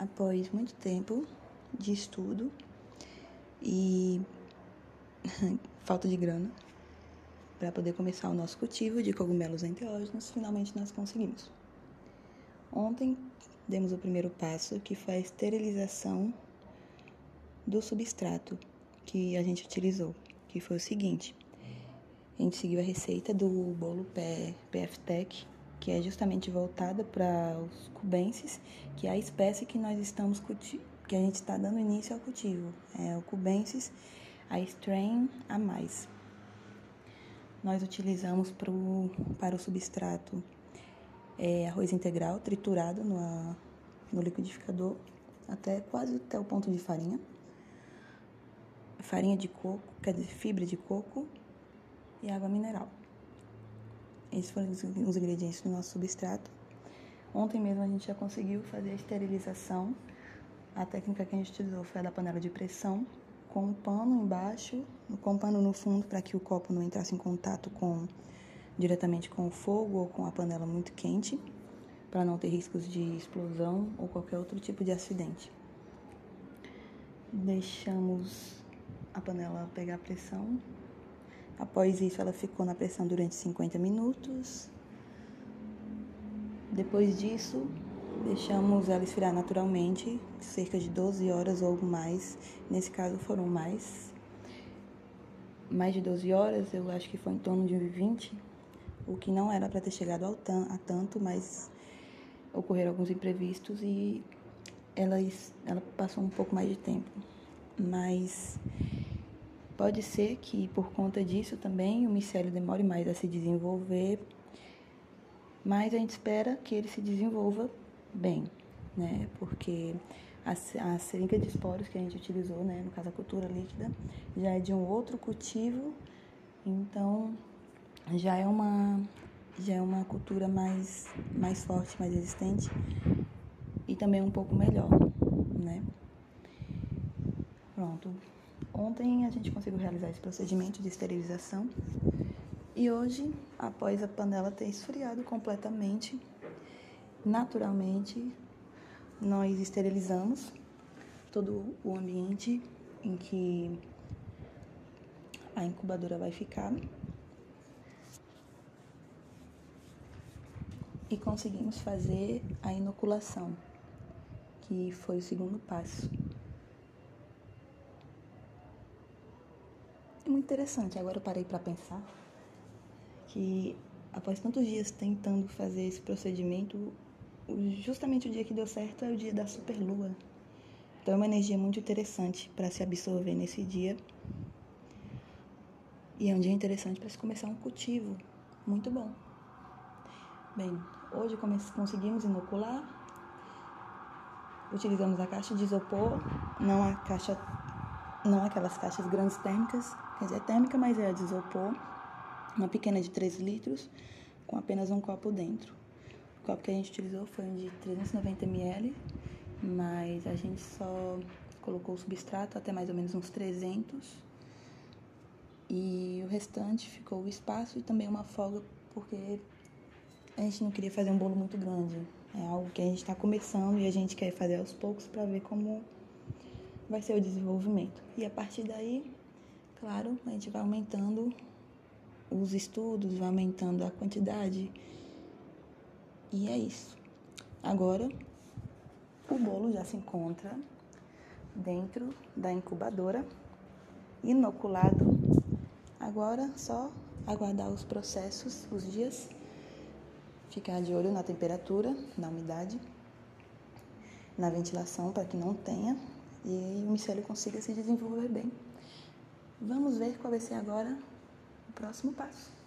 após muito tempo de estudo e falta de grana para poder começar o nosso cultivo de cogumelos enteógenos, finalmente nós conseguimos. Ontem demos o primeiro passo, que foi a esterilização do substrato que a gente utilizou, que foi o seguinte: a gente seguiu a receita do bolo PF-Tech, que é justamente voltada para os cubenses, que é a espécie que nós estamos que a gente está dando início ao cultivo, é o cubensis, a strain a mais. Nós utilizamos pro, para o substrato é, arroz integral triturado no, no liquidificador até quase até o ponto de farinha farinha de coco, quer dizer, fibra de coco e água mineral. Esses foram os ingredientes do nosso substrato. Ontem mesmo a gente já conseguiu fazer a esterilização. A técnica que a gente utilizou foi a da panela de pressão, com um pano embaixo, com um pano no fundo para que o copo não entrasse em contato com diretamente com o fogo ou com a panela muito quente, para não ter riscos de explosão ou qualquer outro tipo de acidente. Deixamos a panela pegar pressão. Após isso, ela ficou na pressão durante 50 minutos. Depois disso, deixamos ela esfriar naturalmente, cerca de 12 horas ou mais. Nesse caso, foram mais. Mais de 12 horas, eu acho que foi em torno de 20, o que não era para ter chegado ao a tanto, mas ocorreram alguns imprevistos e ela, ela passou um pouco mais de tempo. Mas Pode ser que por conta disso também o micélio demore mais a se desenvolver, mas a gente espera que ele se desenvolva bem, né? Porque a, a seringa de esporos que a gente utilizou, né, no caso a cultura líquida, já é de um outro cultivo, então já é uma já é uma cultura mais mais forte, mais resistente e também um pouco melhor, né? Pronto. Ontem a gente conseguiu realizar esse procedimento de esterilização e hoje, após a panela ter esfriado completamente, naturalmente, nós esterilizamos todo o ambiente em que a incubadora vai ficar e conseguimos fazer a inoculação, que foi o segundo passo. Interessante. Agora eu parei para pensar que após tantos dias tentando fazer esse procedimento, justamente o dia que deu certo é o dia da superlua. Então é uma energia muito interessante para se absorver nesse dia. E é um dia interessante para se começar um cultivo. Muito bom. Bem, hoje conseguimos inocular. Utilizamos a caixa de isopor, não a caixa, não aquelas caixas grandes térmicas, quer dizer, é térmica, mas é de isopor, uma pequena de 3 litros, com apenas um copo dentro. O copo que a gente utilizou foi um de 390 ml, mas a gente só colocou o substrato até mais ou menos uns 300 e o restante ficou o espaço e também uma folga porque a gente não queria fazer um bolo muito grande. É algo que a gente está começando e a gente quer fazer aos poucos para ver como vai ser o desenvolvimento. E a partir daí Claro, a gente vai aumentando os estudos, vai aumentando a quantidade. E é isso. Agora, o bolo já se encontra dentro da incubadora, inoculado. Agora, só aguardar os processos, os dias, ficar de olho na temperatura, na umidade, na ventilação para que não tenha e o micélio consiga se desenvolver bem. Vamos ver qual vai ser agora o próximo passo.